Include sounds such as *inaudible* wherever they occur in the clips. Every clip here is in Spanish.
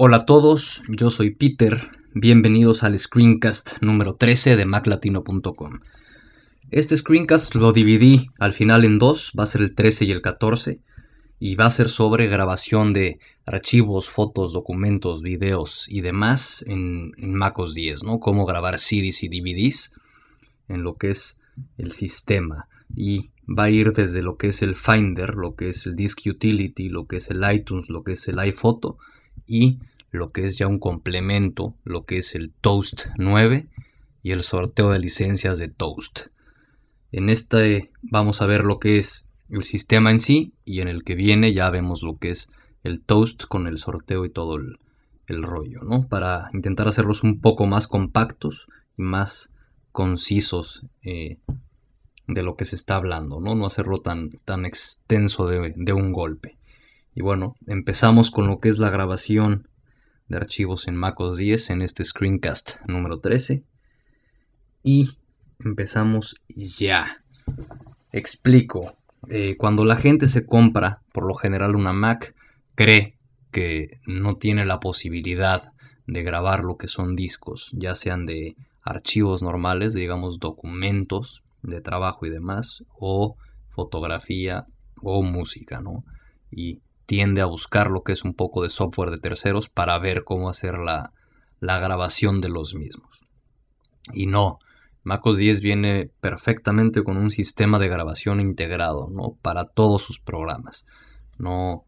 Hola a todos, yo soy Peter, bienvenidos al screencast número 13 de maclatino.com. Este screencast lo dividí al final en dos, va a ser el 13 y el 14, y va a ser sobre grabación de archivos, fotos, documentos, videos y demás en, MacOS 10, ¿no? Cómo grabar CDs y DVDs en lo que es el sistema. Y va a ir desde lo que es el Finder, lo que es el Disk Utility, lo que es el iTunes, lo que es el iPhoto y lo que es ya un complemento, lo que es el Toast 9 y el sorteo de licencias de Toast. En este vamos a ver lo que es el sistema en sí y en el que viene ya vemos lo que es el Toast con el sorteo y todo el, rollo, ¿no? Para intentar hacerlos un poco más compactos y más concisos eh, de lo que se está hablando, ¿no? No hacerlo tan, tan extenso de, de un golpe. Y bueno, empezamos con lo que es la grabación de archivos en MacOS 10 en este screencast número 13. Y empezamos ya. Explico. Eh, cuando la gente se compra, por lo general, una Mac, cree que no tiene la posibilidad de grabar lo que son discos, ya sean de archivos normales, digamos documentos de trabajo y demás, o fotografía o música, ¿no? Y tiende a buscar lo que es un poco de software de terceros para ver cómo hacer la, grabación de los mismos. Y no, MacOS 10 viene perfectamente con un sistema de grabación integrado, ¿no? Para todos sus programas. No,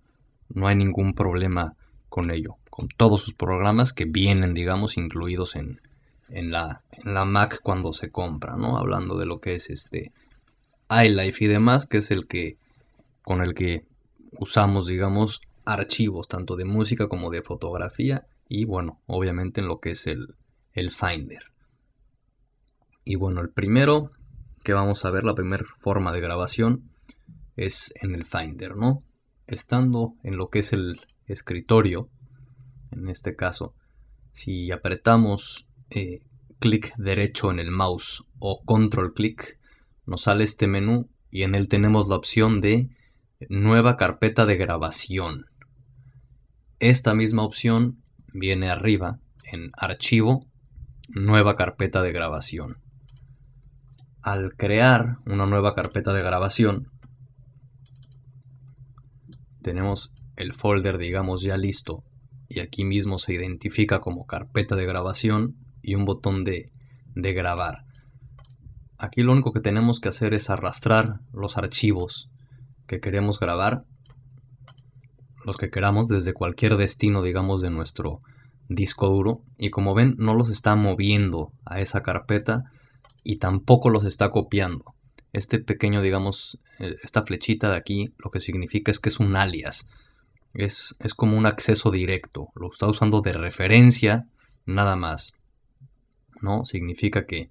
no hay ningún problema con ello. Con todos sus programas que vienen, digamos, incluidos en, en, la, la Mac cuando se compra, ¿no? Hablando de lo que es este iLife y demás, que es el que con el que usamos, digamos, archivos tanto de música como de fotografía y bueno, obviamente en lo que es el, el Finder. Y bueno, el primero que vamos a ver, la primera forma de grabación es en el Finder, ¿no? Estando en lo que es el escritorio, en este caso, si apretamos eh, clic derecho en el mouse o control clic, nos sale este menú y en él tenemos la opción de nueva carpeta de grabación. Esta misma opción viene arriba en archivo, nueva carpeta de grabación. Al crear una nueva carpeta de grabación, tenemos el folder, digamos, ya listo y aquí mismo se identifica como carpeta de grabación y un botón de, de grabar. Aquí lo único que tenemos que hacer es arrastrar los archivos que queremos grabar, los que queramos desde cualquier destino, digamos, de nuestro disco duro. Y como ven, no los está moviendo a esa carpeta y tampoco los está copiando. Este pequeño, digamos, eh, esta flechita de aquí, lo que significa es que es un alias. Es, es como un acceso directo. Lo está usando de referencia, nada más. ¿No? Significa que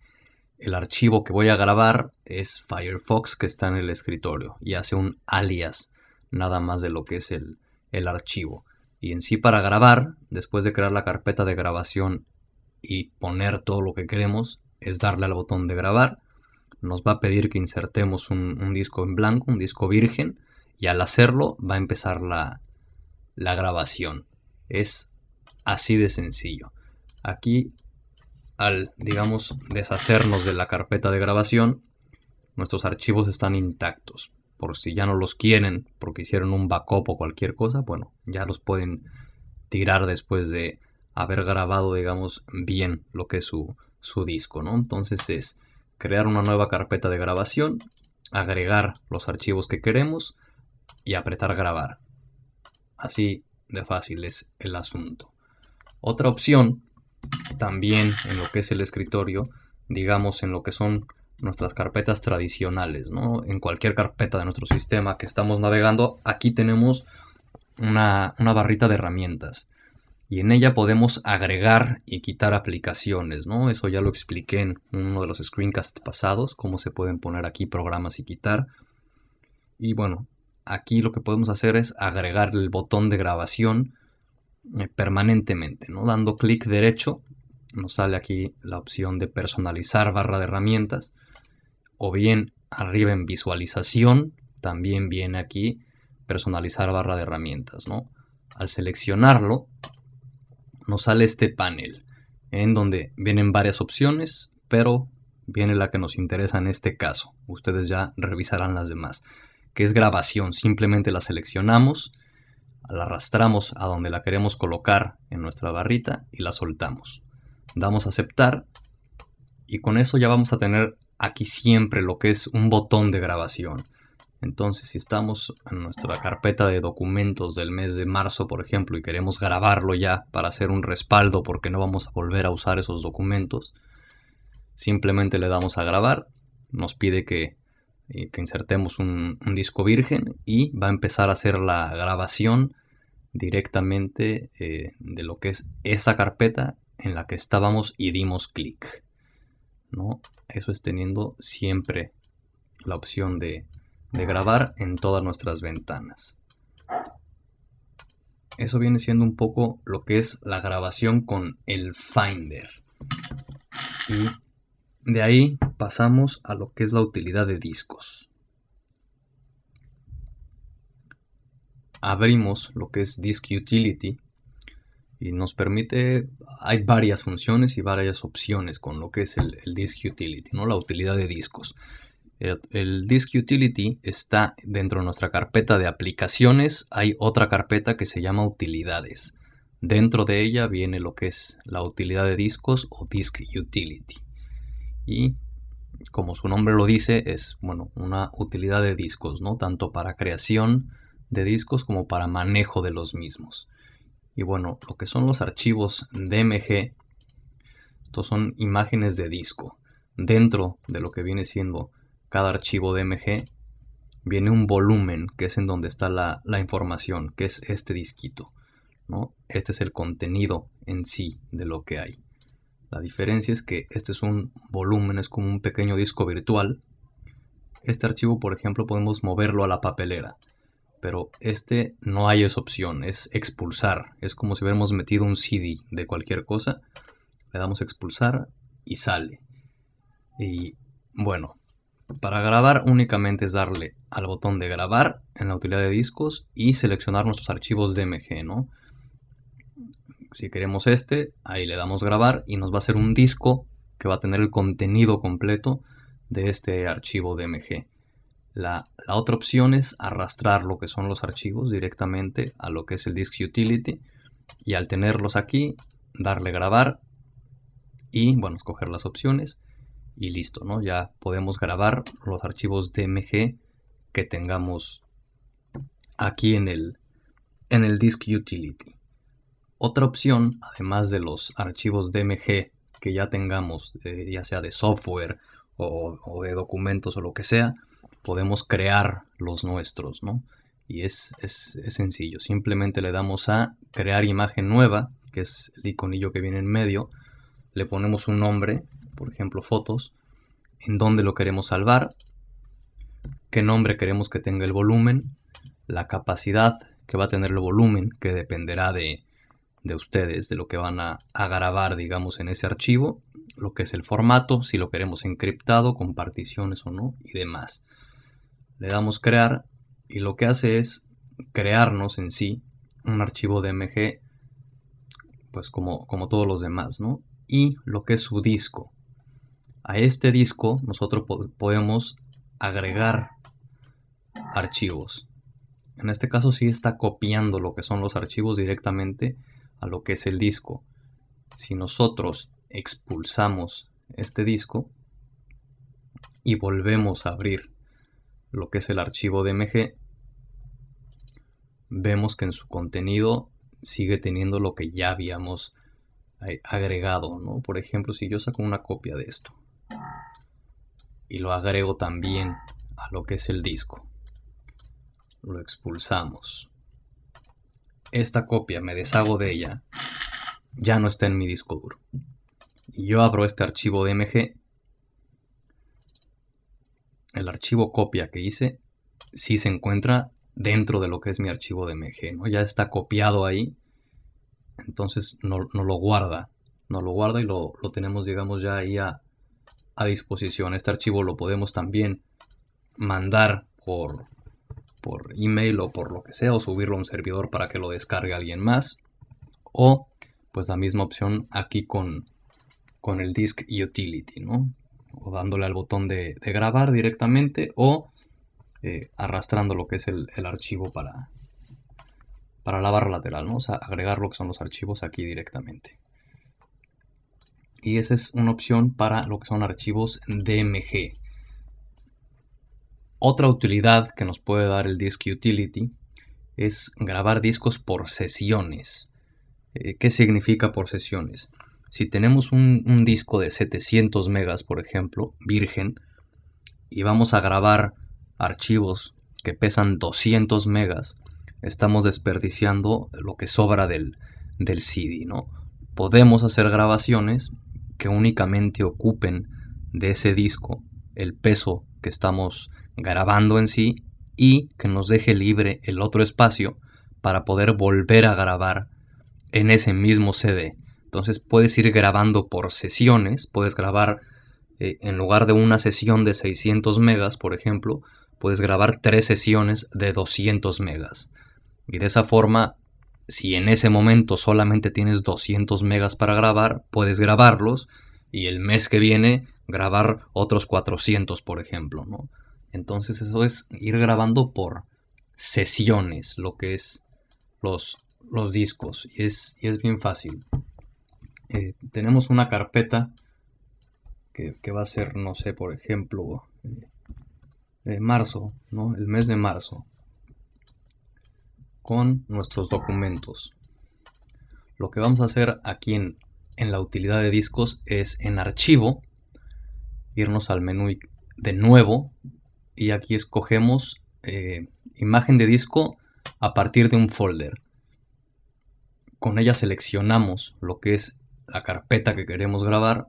el archivo que voy a grabar es Firefox que está en el escritorio y hace un alias nada más de lo que es el, archivo. Y en sí para grabar, después de crear la carpeta de grabación y poner todo lo que queremos, es darle al botón de grabar. Nos va a pedir que insertemos un, un disco en blanco, un disco virgen, y al hacerlo va a empezar la, la grabación. Es así de sencillo. Aquí al, digamos, deshacernos de la carpeta de grabación, nuestros archivos están intactos. Por si ya no los quieren porque hicieron un backup o cualquier cosa, bueno, ya los pueden tirar después de haber grabado, digamos, bien lo que es su, su disco, ¿no? Entonces es crear una nueva carpeta de grabación, agregar los archivos que queremos y apretar grabar. Así de fácil es el asunto. Otra opción también en lo que es el escritorio, digamos en lo que son nuestras carpetas tradicionales, ¿no? En cualquier carpeta de nuestro sistema que estamos navegando, aquí tenemos una, barrita de herramientas y en ella podemos agregar y quitar aplicaciones, ¿no? Eso ya lo expliqué en uno de los screencasts pasados, cómo se pueden poner aquí programas y quitar. Y bueno, aquí lo que podemos hacer es agregar el botón de grabación permanentemente, ¿no? Dando clic derecho nos sale aquí la opción de personalizar barra de herramientas o bien arriba en visualización también viene aquí personalizar barra de herramientas, ¿no? Al seleccionarlo nos sale este panel en donde vienen varias opciones, pero viene la que nos interesa en este caso. Ustedes ya revisarán las demás, que es grabación. Simplemente la seleccionamos, la arrastramos a donde la queremos colocar en nuestra barrita y la soltamos. Damos a aceptar y con eso ya vamos a tener aquí siempre lo que es un botón de grabación. Entonces, si estamos en nuestra carpeta de documentos del mes de marzo, por ejemplo, y queremos grabarlo ya para hacer un respaldo porque no vamos a volver a usar esos documentos, simplemente le damos a grabar, nos pide que, eh, insertemos un, disco virgen y va a empezar a hacer la grabación directamente eh, de lo que es esa carpeta en la que estábamos y dimos clic. ¿no? Eso es teniendo siempre la opción de de grabar en todas nuestras ventanas. Eso viene siendo un poco lo que es la grabación con el Finder. Y de ahí pasamos a lo que es la utilidad de discos. Abrimos lo que es Disk Utility y nos permite, hay varias funciones y varias opciones con lo que es el, el Disk Utility, ¿no? la utilidad de discos. El, Disk Utility está dentro de nuestra carpeta de aplicaciones. Hay otra carpeta que se llama utilidades. Dentro de ella viene lo que es la utilidad de discos o Disk Utility. Y como su nombre lo dice, es bueno, una utilidad de discos, ¿no? Tanto para creación de discos como para manejo de los mismos. Y bueno, lo que son los archivos DMG, estos son imágenes de disco. Dentro de lo que viene siendo cada archivo DMG viene un volumen, que es en donde está la, información, que es este disquito. ¿no? Este es el contenido en sí de lo que hay. La diferencia es que este es un volumen, es como un pequeño disco virtual. Este archivo, por ejemplo, podemos moverlo a la papelera. Pero este no hay esa opción, es expulsar. Es como si hubiéramos metido un CD de cualquier cosa. Le damos expulsar y sale. Y bueno, para grabar únicamente es darle al botón de grabar en la utilidad de discos y seleccionar nuestros archivos DMG, ¿no? Si queremos este, ahí le damos grabar y nos va a hacer un disco que va a tener el contenido completo de este archivo DMG. La, otra opción es arrastrar lo que son los archivos directamente a lo que es el Disk Utility y al tenerlos aquí, darle grabar y, bueno, escoger las opciones y listo, ¿no? Ya podemos grabar los archivos DMG que tengamos aquí en el, en el Disk Utility. Otra opción, además de los archivos DMG que ya tengamos, ya sea de software o, de documentos o lo que sea, podemos crear los nuestros, ¿no? Y es, es, sencillo, simplemente le damos a crear imagen nueva, que es el iconillo que viene en medio, le ponemos un nombre por ejemplo fotos, en dónde lo queremos salvar, qué nombre queremos que tenga el volumen, la capacidad que va a tener el volumen, que dependerá de, de ustedes, de lo que van a, a, grabar, digamos, en ese archivo, lo que es el formato, si lo queremos encriptado, con particiones o no, y demás. Le damos crear y lo que hace es crearnos en sí un archivo DMG, pues como, como todos los demás, ¿no? Y lo que es su disco, a este disco nosotros podemos agregar archivos. En este caso sí está copiando lo que son los archivos directamente a lo que es el disco. Si nosotros expulsamos este disco y volvemos a abrir lo que es el archivo DMG, vemos que en su contenido sigue teniendo lo que ya habíamos agregado, ¿no? Por ejemplo, si yo saco una copia de esto y lo agrego también a lo que es el disco. Lo expulsamos. Esta copia me deshago de ella. Ya no está en mi disco duro. Y yo abro este archivo DMG. El archivo copia que hice sí se encuentra dentro de lo que es mi archivo DMG. ¿no? Ya está copiado ahí. Entonces no, lo guarda. No lo guarda y lo, lo tenemos, digamos, ya ahí a, a disposición. Este archivo lo podemos también mandar por, por email o por lo que sea, o subirlo a un servidor para que lo descargue alguien más. O pues la misma opción aquí con, con el Disk Utility, ¿no? O dándole al botón de, grabar directamente o eh, arrastrando lo que es el, archivo para, para la barra lateral, ¿no? O agregar lo que son los archivos aquí directamente. Y esa es una opción para lo que son archivos DMG. Otra utilidad que nos puede dar el Disk Utility es grabar discos por sesiones. Eh, ¿Qué significa por sesiones? Si tenemos un, disco de 700 megas, por ejemplo, virgen, y vamos a grabar archivos que pesan 200 megas, estamos desperdiciando lo que sobra del, del CD, ¿no? Podemos hacer grabaciones que únicamente ocupen de ese disco el peso que estamos grabando en sí y que nos deje libre el otro espacio para poder volver a grabar en ese mismo CD. Entonces puedes ir grabando por sesiones, puedes grabar eh, en lugar de una sesión de 600 megas, por ejemplo, puedes grabar tres sesiones de 200 megas. Y de esa forma, si en ese momento solamente tienes 200 megas para grabar, puedes grabarlos y el mes que viene grabar otros 400, por ejemplo, ¿no? Entonces eso es ir grabando por sesiones, lo que es los, los discos. Y es, es bien fácil. Eh, tenemos una carpeta que, va a ser, no sé, por ejemplo, eh, marzo, ¿no? El mes de marzo. Con nuestros documentos. Lo que vamos a hacer aquí en, en la utilidad de discos es en archivo, irnos al menú de nuevo y aquí escogemos eh, imagen de disco a partir de un folder. Con ella seleccionamos lo que es la carpeta que queremos grabar,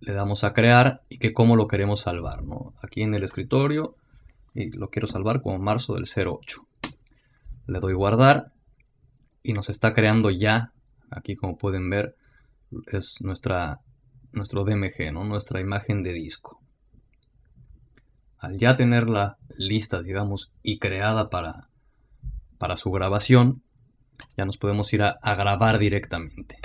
le damos a crear y que cómo lo queremos salvar. Aquí en el escritorio y lo quiero salvar como marzo del 08. Le doy guardar y nos está creando ya, aquí como pueden ver, es nuestra, nuestro DMG, ¿no? nuestra imagen de disco al ya tenerla lista, digamos, y creada para, para su grabación, ya nos podemos ir a, grabar directamente.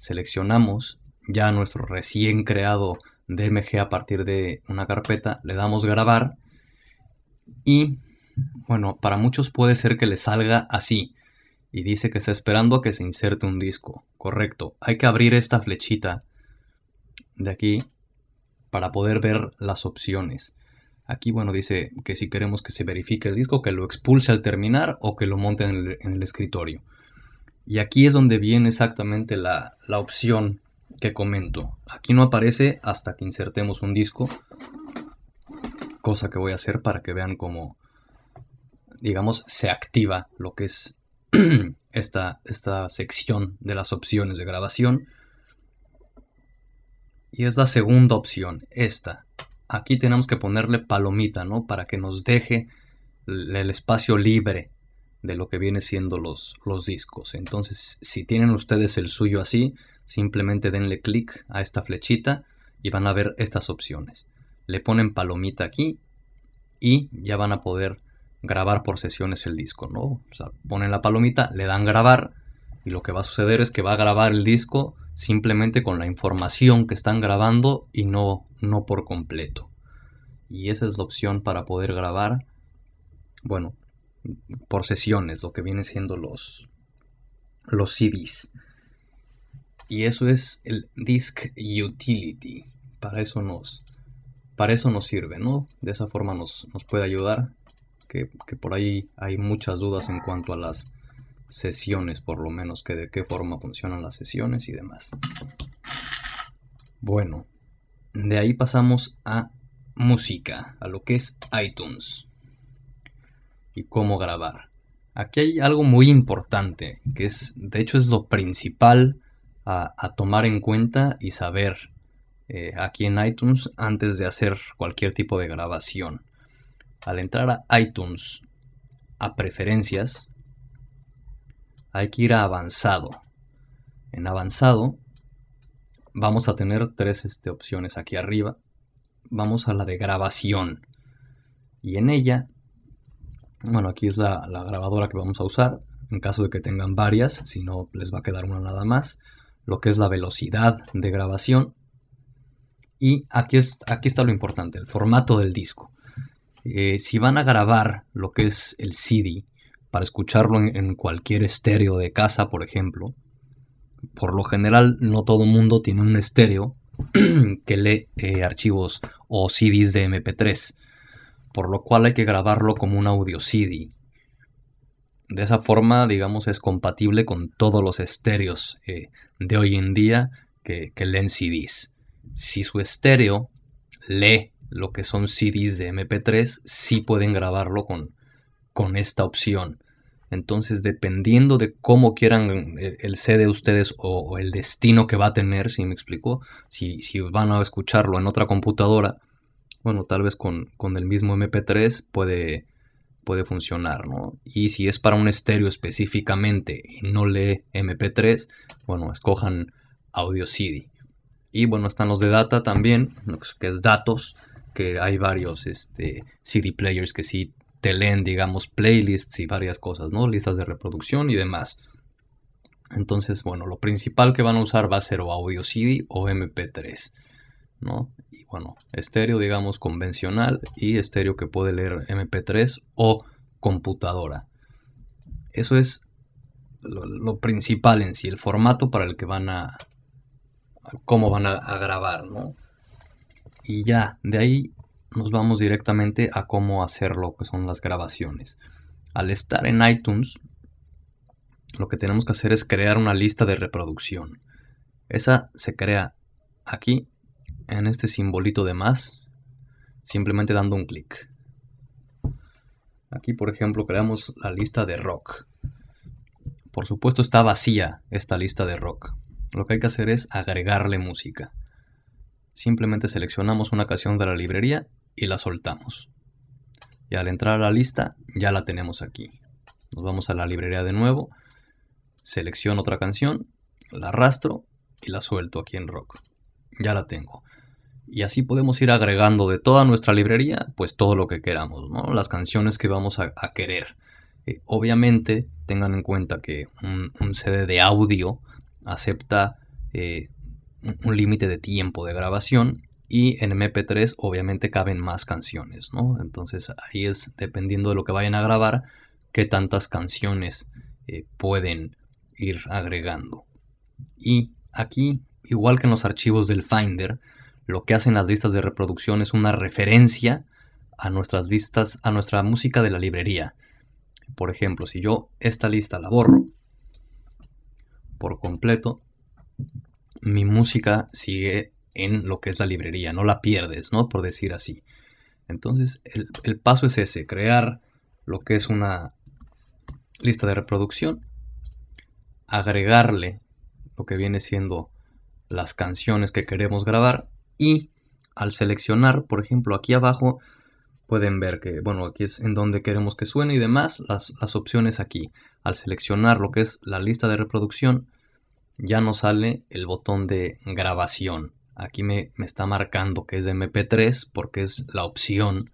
Seleccionamos ya nuestro recién creado DMG a partir de una carpeta, le damos grabar y bueno, para muchos puede ser que le salga así y dice que está esperando a que se inserte un disco. Correcto, hay que abrir esta flechita de aquí para poder ver las opciones. Aquí, bueno, dice que si queremos que se verifique el disco, que lo expulse al terminar o que lo monte en el, escritorio. Y aquí es donde viene exactamente la, la opción que comento. Aquí no aparece hasta que insertemos un disco, cosa que voy a hacer para que vean cómo, digamos, se activa lo que es *clears throat* esta, esta sección de las opciones de grabación. Y es la segunda opción, esta aquí tenemos que ponerle palomita, ¿no? Para que nos deje el espacio libre de lo que viene siendo los, los discos. Entonces, si tienen ustedes el suyo así, simplemente denle clic a esta flechita y van a ver estas opciones. Le ponen palomita aquí y ya van a poder grabar por sesiones el disco, ¿no? O ponen la palomita, le dan grabar y lo que va a suceder es que va a grabar el disco simplemente con la información que están grabando y no, no por completo. Y esa es la opción para poder grabar, bueno, por sesiones, lo que viene siendo los, los CDs. Y eso es el Disk Utility. Para eso nos, para eso nos sirve, ¿no? De esa forma nos, nos puede ayudar. Que, que por ahí hay muchas dudas en cuanto a las sesiones, por lo menos, que de qué forma funcionan las sesiones y demás. Bueno, de ahí pasamos a música, a lo que es iTunes y cómo grabar. Aquí hay algo muy importante, que es, de hecho, es lo principal a, tomar en cuenta y saber eh, aquí en iTunes antes de hacer cualquier tipo de grabación. Al entrar a iTunes, a preferencias, hay que ir a avanzado. En avanzado vamos a tener tres este, opciones aquí arriba. Vamos a la de grabación. Y en ella, bueno, aquí es la, grabadora que vamos a usar. en caso de que tengan varias, si no les va a quedar una nada más, lo que es la velocidad de grabación. Y aquí, es, aquí está lo importante, el formato del disco. Eh, si van a grabar lo que es el CD, para escucharlo en, cualquier estéreo de casa, por ejemplo, por lo general no todo mundo tiene un estéreo *clears throat* que lee eh, archivos o CDs de MP3, por lo cual hay que grabarlo como un audio CD. De esa forma, digamos, es compatible con todos los estéreos eh, de hoy en día que, leen CDs. Si su estéreo lee lo que son CDs de MP3, sí pueden grabarlo con, con esta opción. Entonces, dependiendo de cómo quieran el CD ustedes o, el destino que va a tener, si me explico, si, si, van a escucharlo en otra computadora, bueno, tal vez con, el mismo MP3 puede, puede funcionar, ¿no? Y si es para un estéreo específicamente y no lee MP3, bueno, escojan audio CD. Y bueno, están los de data también, que es datos, que hay varios este, CD players que sí te leen, digamos, playlists y varias cosas, ¿no? Listas de reproducción y demás. Entonces, bueno, lo principal que van a usar va a ser o audio CD o MP3, ¿no? Bueno, estéreo, digamos, convencional y estéreo que puede leer MP3 o computadora. Eso es lo, principal en sí, el formato para el que van a, cómo van a, a grabar, ¿no? Y ya, de ahí nos vamos directamente a cómo hacer lo que son las grabaciones. Al estar en iTunes, lo que tenemos que hacer es crear una lista de reproducción. Esa se crea aquí, en este simbolito de más, simplemente dando un clic. Aquí, por ejemplo, creamos la lista de rock. Por supuesto está vacía esta lista de rock. Lo que hay que hacer es agregarle música. Simplemente seleccionamos una canción de la librería y la soltamos. Y al entrar a la lista ya la tenemos aquí. Nos vamos a la librería de nuevo, selecciono otra canción, la arrastro y la suelto aquí en Rock. Ya la tengo. Y así podemos ir agregando de toda nuestra librería, pues todo lo que queramos, ¿no? Las canciones que vamos a, querer. Eh, obviamente, tengan en cuenta que un, CD de audio acepta eh, un límite de tiempo de grabación y en MP3 obviamente caben más canciones, ¿no? Entonces ahí es dependiendo de lo que vayan a grabar, qué tantas canciones eh, pueden ir agregando. Y aquí, igual que en los archivos del Finder, lo que hacen las listas de reproducción es una referencia a nuestras listas, a nuestra música de la librería. Por ejemplo, si yo esta lista la borro por completo, mi música sigue en lo que es la librería, no la pierdes, ¿no? Por decir así. Entonces, el, paso es ese, crear lo que es una lista de reproducción, agregarle lo que viene siendo las canciones que queremos grabar y al seleccionar, por ejemplo, aquí abajo pueden ver que, bueno, aquí es en donde queremos que suene y demás, las, las opciones aquí. Al seleccionar lo que es la lista de reproducción, ya nos sale el botón de grabación. Aquí me, está marcando que es de MP3 porque es la opción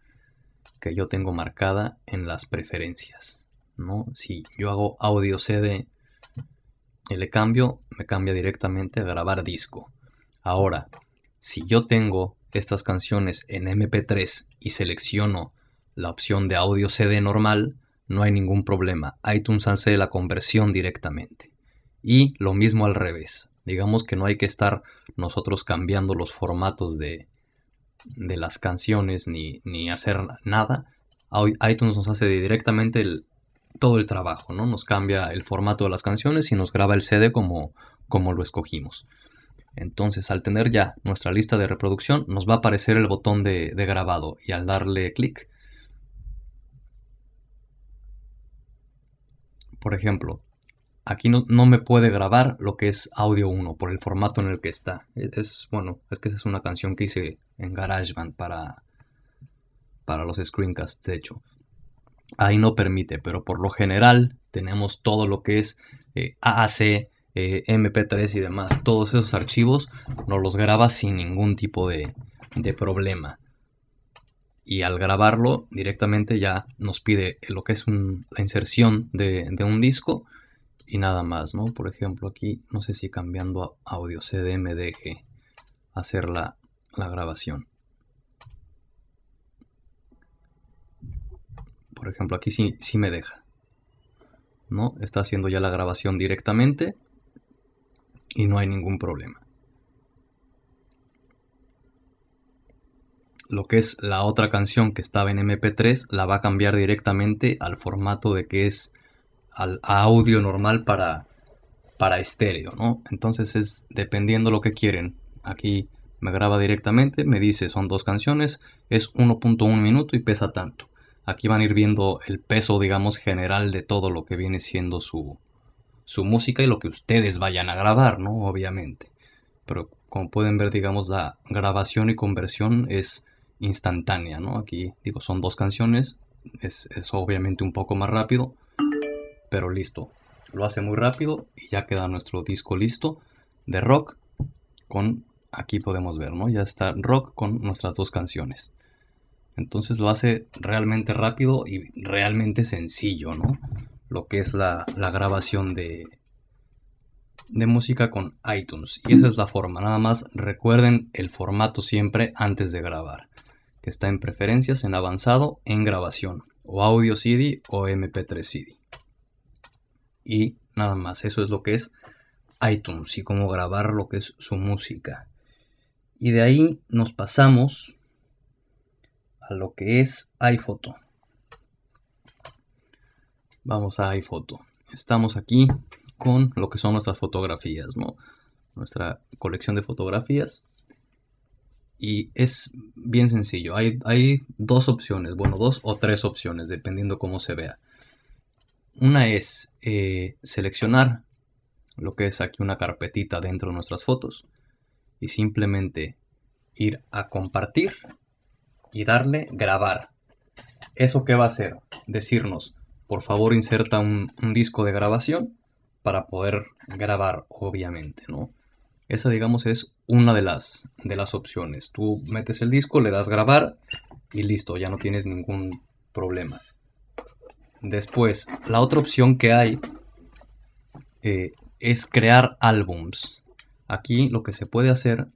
que yo tengo marcada en las preferencias. ¿no? Si yo hago audio CD y le cambio, me cambia directamente a grabar disco. Ahora, si yo tengo estas canciones en MP3 y selecciono la opción de audio CD normal, no hay ningún problema. iTunes hace la conversión directamente. Y lo mismo al revés. Digamos que no hay que estar nosotros cambiando los formatos de, de las canciones ni, hacer nada. iTunes nos hace directamente todo el trabajo, ¿no? Nos cambia el formato de las canciones y nos graba el CD como, como lo escogimos. Entonces, al tener ya nuestra lista de reproducción, nos va a aparecer el botón de, grabado y al darle clic, por ejemplo, aquí no, me puede grabar lo que es audio 1 por el formato en el que está. Es, bueno, es que esa es una canción que hice en GarageBand para, para los screencasts, de hecho. Ahí no permite, pero por lo general tenemos todo lo que es eh, AAC, eh, MP3 y demás. Todos esos archivos nos los graba sin ningún tipo de, de problema. y al grabarlo directamente ya nos pide lo que es la inserción de, un disco y nada más, ¿no? Por ejemplo, aquí no sé si cambiando a audio CD me deje hacer la, grabación. Por ejemplo, aquí sí, sí me deja. ¿No? Está haciendo ya la grabación directamente y no hay ningún problema. lo que es la otra canción que estaba en MP3 la va a cambiar directamente al formato de que es al audio normal para, para estéreo, ¿no? Entonces es dependiendo lo que quieren. Aquí me graba directamente, me dice son dos canciones, es 1.1 minuto y pesa tanto. Aquí van a ir viendo el peso, digamos, general de todo lo que viene siendo su, su música y lo que ustedes vayan a grabar, ¿no? Obviamente. Pero como pueden ver, digamos, la grabación y conversión es instantánea, ¿no? Aquí digo, son dos canciones, es, obviamente un poco más rápido, pero listo. Lo hace muy rápido y ya queda nuestro disco listo de rock con, aquí podemos ver, ¿no? Ya está rock con nuestras dos canciones. Entonces lo hace realmente rápido y realmente sencillo, ¿no? Lo que es la, grabación de, de música con iTunes. Y esa es la forma. Nada más recuerden el formato siempre antes de grabar que está en preferencias, en avanzado, en grabación, o audio CD o MP3 CD. Y nada más, eso es lo que es iTunes y cómo grabar lo que es su música. Y de ahí nos pasamos a lo que es iPhoto. Vamos a iPhoto. Estamos aquí con lo que son nuestras fotografías, ¿no? Nuestra colección de fotografías. Y es bien sencillo. Hay, hay dos opciones, bueno, dos o tres opciones, dependiendo cómo se vea. Una es eh, seleccionar lo que es aquí una carpetita dentro de nuestras fotos y simplemente ir a compartir y darle grabar. ¿Eso qué va a hacer? Decirnos, por favor inserta un, disco de grabación para poder grabar, obviamente, ¿no? Esa, digamos, es una de las, de las opciones. Tú metes el disco, le das grabar y listo, ya no tienes ningún problema. Después, la otra opción que hay eh, es crear álbums. Aquí lo que se puede hacer,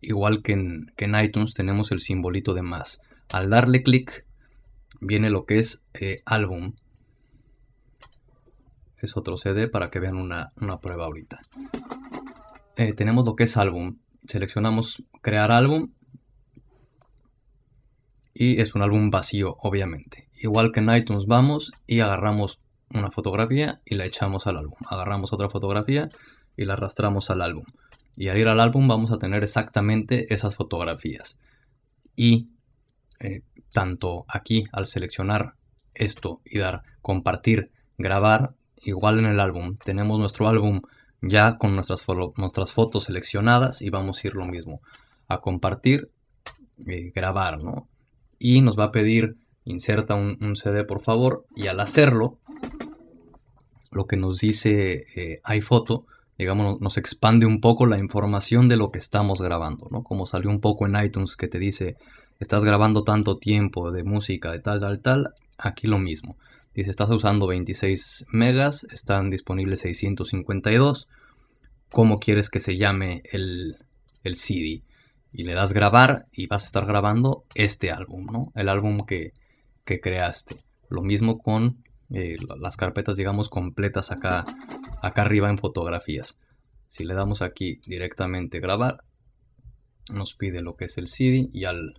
igual que en, que en iTunes, tenemos el simbolito de más. Al darle clic, viene lo que es eh, álbum. Es otro CD para que vean una, una prueba ahorita. Eh, tenemos lo que es álbum. Seleccionamos crear álbum. Y es un álbum vacío, obviamente. Igual que en iTunes vamos y agarramos una fotografía y la echamos al álbum. Agarramos otra fotografía y la arrastramos al álbum. Y al ir al álbum vamos a tener exactamente esas fotografías. Y eh, tanto aquí al seleccionar esto y dar compartir, grabar, igual en el álbum. Tenemos nuestro álbum ya con nuestras, nuestras fotos seleccionadas y vamos a ir lo mismo a compartir, grabar, ¿no? Y nos va a pedir inserta un, CD por favor y al hacerlo lo que nos dice eh, iPhoto digamos nos expande un poco la información de lo que estamos grabando, ¿no? Como salió un poco en iTunes que te dice estás grabando tanto tiempo de música de tal tal tal, aquí lo mismo. Dice, estás usando 26 megas, están disponibles 652. ¿Cómo quieres que se llame el, el CD? Y le das grabar y vas a estar grabando este álbum, ¿no? El álbum que, que creaste. Lo mismo con eh, las carpetas, digamos, completas acá, acá arriba en fotografías. Si le damos aquí directamente grabar, nos pide lo que es el CD y al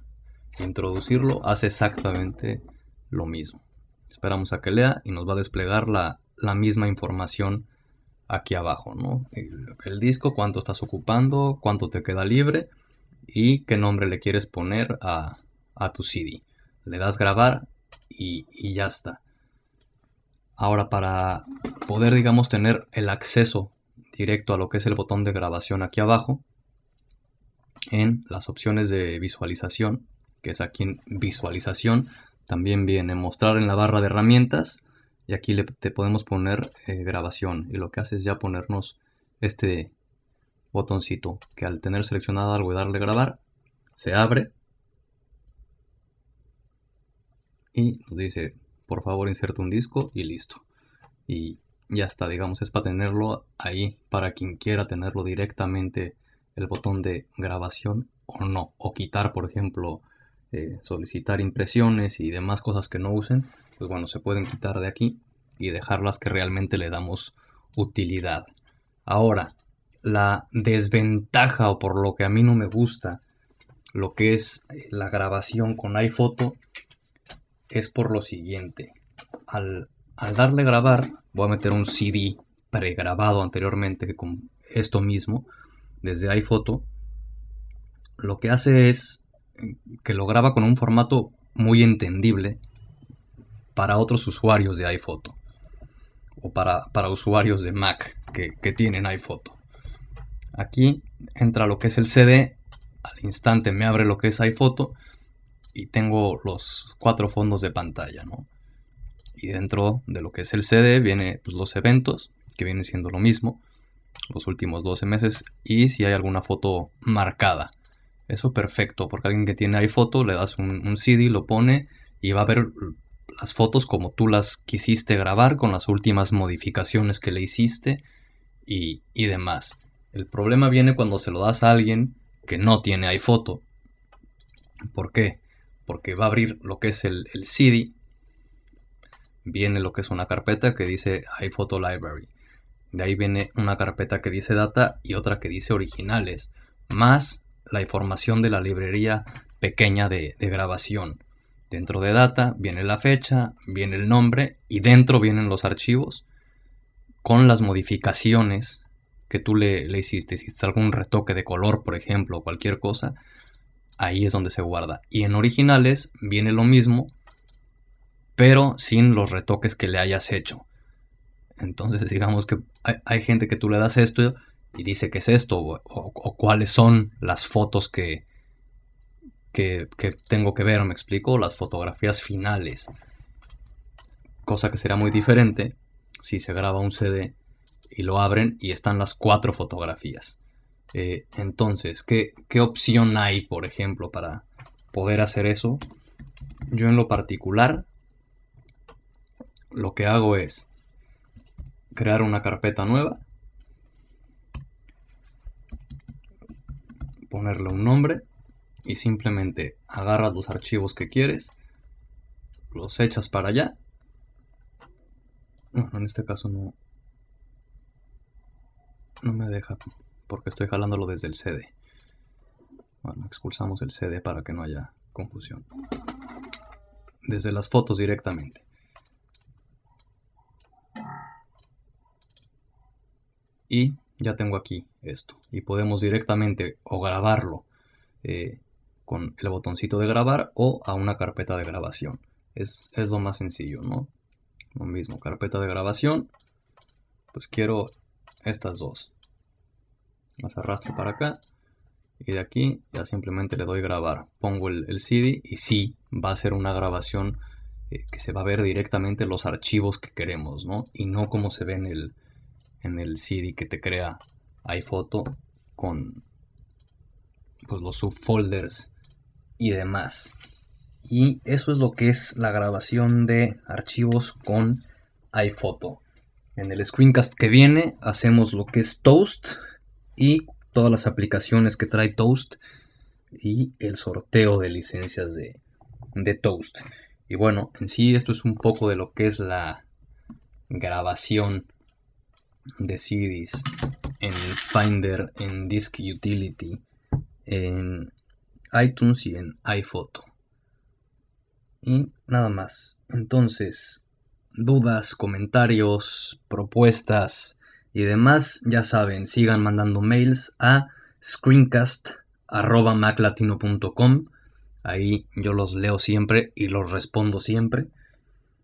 introducirlo hace exactamente lo mismo. Esperamos a que lea y nos va a desplegar la, misma información aquí abajo, ¿no? El, disco, cuánto estás ocupando, cuánto te queda libre y qué nombre le quieres poner a, tu CD. Le das grabar y, y, ya está. Ahora para poder, digamos, tener el acceso directo a lo que es el botón de grabación aquí abajo, en las opciones de visualización, que es aquí en visualización, también viene mostrar en la barra de herramientas y aquí le, te podemos poner eh, grabación y lo que hace es ya ponernos este botoncito que al tener seleccionado algo y darle grabar se abre y nos dice, por favor inserte un disco y listo. Y ya está, digamos, es para tenerlo ahí, para quien quiera tenerlo directamente el botón de grabación o no, o quitar, por ejemplo, eh, solicitar impresiones y demás cosas que no usen, pues bueno, se pueden quitar de aquí y dejarlas que realmente le damos utilidad. Ahora, la desventaja o por lo que a mí no me gusta lo que es la grabación con iPhoto es por lo siguiente. Al, al darle grabar, voy a meter un CD pregrabado anteriormente con esto mismo desde iPhoto. Lo que hace es que lo graba con un formato muy entendible para otros usuarios de iPhoto o para, para usuarios de Mac que, que tienen iPhoto. Aquí entra lo que es el CD, al instante me abre lo que es iPhoto y tengo los cuatro fondos de pantalla, ¿no? Y dentro de lo que es el CD vienen pues, los eventos, que viene siendo lo mismo, los últimos 12 meses, y si hay alguna foto marcada. Eso perfecto, porque alguien que tiene iPhoto le das un, CD, lo pone y va a ver las fotos como tú las quisiste grabar con las últimas modificaciones que le hiciste y, y demás. El problema viene cuando se lo das a alguien que no tiene iPhoto. ¿Por qué? Porque va a abrir lo que es el, el CD. Viene lo que es una carpeta que dice iPhoto Library. De ahí viene una carpeta que dice data y otra que dice originales. Más la información de la librería pequeña de, grabación. Dentro de data viene la fecha, viene el nombre y dentro vienen los archivos con las modificaciones que tú le, le hiciste. Si está algún retoque de color, por ejemplo, o cualquier cosa, ahí es donde se guarda. Y en originales viene lo mismo, pero sin los retoques que le hayas hecho. Entonces, digamos que hay, gente que tú le das esto y dice que es esto, o cuáles son las fotos que, que, tengo que ver, me explico, las fotografías finales. Cosa que será muy diferente si se graba un CD y lo abren y están las cuatro fotografías. Eh, entonces, ¿qué, ¿qué opción hay, por ejemplo, para poder hacer eso? Yo en lo particular, lo que hago es crear una carpeta nueva, ponerle un nombre y simplemente agarras los archivos que quieres, los echas para allá. Bueno, en este caso no, no me deja porque estoy jalándolo desde el CD. Bueno, expulsamos el CD para que no haya confusión. Desde las fotos directamente. Y ya tengo aquí esto. Y podemos directamente o grabarlo eh, con el botoncito de grabar o a una carpeta de grabación. Es, lo más sencillo, ¿no? Lo mismo, carpeta de grabación. Pues quiero estas dos. Las arrastro para acá. Y de aquí ya simplemente le doy grabar. Pongo el, CD y sí, va a ser una grabación eh, que se va a ver directamente los archivos que queremos, ¿no? Y no como se ve en el, en el CD que te crea iPhoto con pues, los subfolders y demás. Y eso es lo que es la grabación de archivos con iPhoto. En el screencast que viene hacemos lo que es Toast y todas las aplicaciones que trae Toast y el sorteo de licencias de, de Toast. Y bueno, en sí esto es un poco de lo que es la grabación de CDs en Finder, en Disk Utility, en iTunes y en iPhoto. Y nada más. Entonces, dudas, comentarios, propuestas y demás, ya saben, sigan mandando mails a screencast.maclatino.com. Ahí yo los leo siempre y los respondo siempre.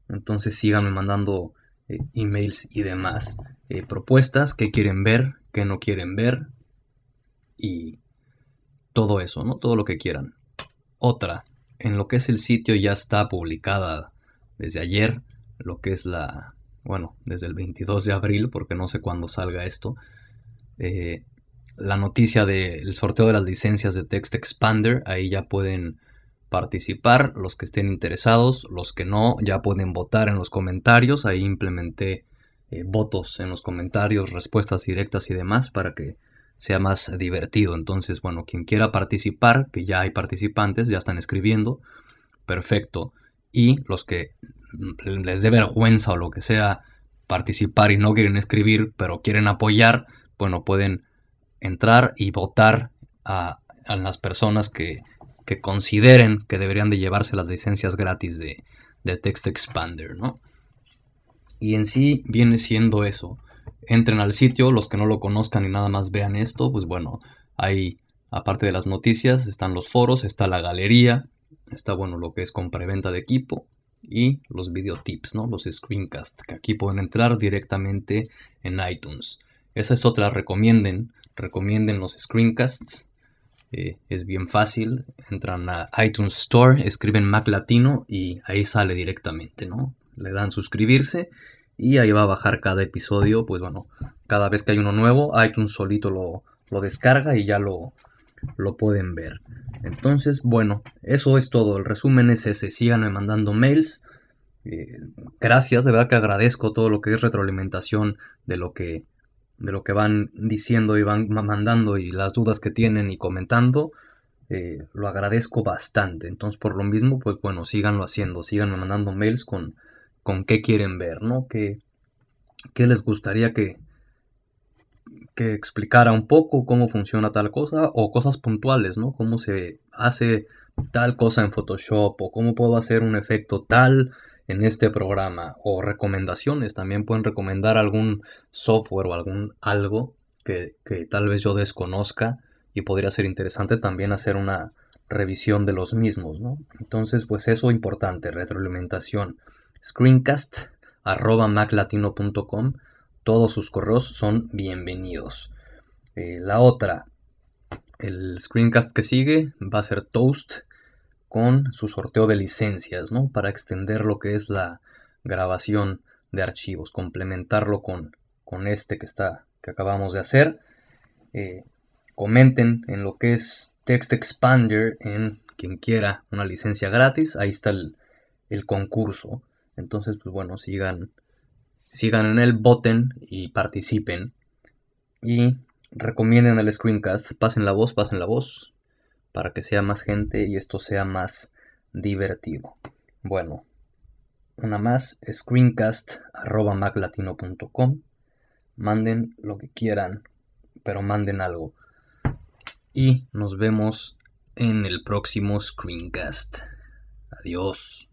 Entonces síganme mandando eh, emails y demás. Eh, propuestas que quieren ver, que no quieren ver. Y todo eso, ¿no? Todo lo que quieran. Otra, en lo que es el sitio ya está publicada desde ayer, lo que es la, bueno, desde el 22 de abril, porque no sé cuándo salga esto, eh, la noticia del sorteo de las licencias de Text Expander, ahí ya pueden participar, los que estén interesados, los que no, ya pueden votar en los comentarios. Ahí implementé eh, votos en los comentarios, respuestas directas y demás para que sea más divertido. Entonces, bueno, quien quiera participar, que ya hay participantes, ya están escribiendo, perfecto. Y los que les dé vergüenza o lo que sea participar y no quieren escribir, pero quieren apoyar, bueno, pueden entrar y votar a, las personas que, consideren que deberían de llevarse las licencias gratis de, Text Expander, ¿no? Y en sí viene siendo eso. Entren al sitio, los que no lo conozcan y nada más vean esto, pues bueno, hay, aparte de las noticias, están los foros, está la galería, está bueno lo que es compra y venta de equipo y los videotips, ¿no? Los screencasts, que aquí pueden entrar directamente en iTunes. Esa es otra, recomienden, recomienden los screencasts. Eh, es bien fácil, entran a iTunes Store, escriben Mac Latino y ahí sale directamente, ¿no? Le dan suscribirse y ahí va a bajar cada episodio, pues bueno, cada vez que hay uno nuevo, iTunes solito lo, lo descarga y ya lo, lo pueden ver. Entonces, bueno, eso es todo. El resumen es ese. Síganme mandando mails. Eh, gracias, de verdad que agradezco todo lo que es retroalimentación de lo que, de lo que van diciendo y van mandando y las dudas que tienen y comentando. Eh, lo agradezco bastante. Entonces, por lo mismo, pues bueno, síganlo haciendo. Síganme mandando mails con, con qué quieren ver, ¿no? ¿Qué, qué les gustaría que, que explicara un poco cómo funciona tal cosa o cosas puntuales, ¿no? Cómo se hace tal cosa en Photoshop o cómo puedo hacer un efecto tal en este programa o recomendaciones. También pueden recomendar algún software o algún algo que, que tal vez yo desconozca y podría ser interesante también hacer una revisión de los mismos. Entonces, pues eso importante, retroalimentación. Screencast arroba maclatino.com todos sus correos son bienvenidos. Eh, la otra, el screencast que sigue va a ser Toast con su sorteo de licencias, ¿no? Para extender lo que es la grabación de archivos, complementarlo con, con este que está que acabamos de hacer. Eh, comenten en lo que es Text Expander en quien quiera una licencia gratis. Ahí está el, el concurso. Entonces, pues bueno, sigan sigan en el voten y participen. Y recomienden el screencast, pasen la voz, pasen la voz, para que sea más gente y esto sea más divertido. Bueno, una más, screencast.maclatino.com. Manden lo que quieran, pero manden algo. Y nos vemos en el próximo screencast. Adiós.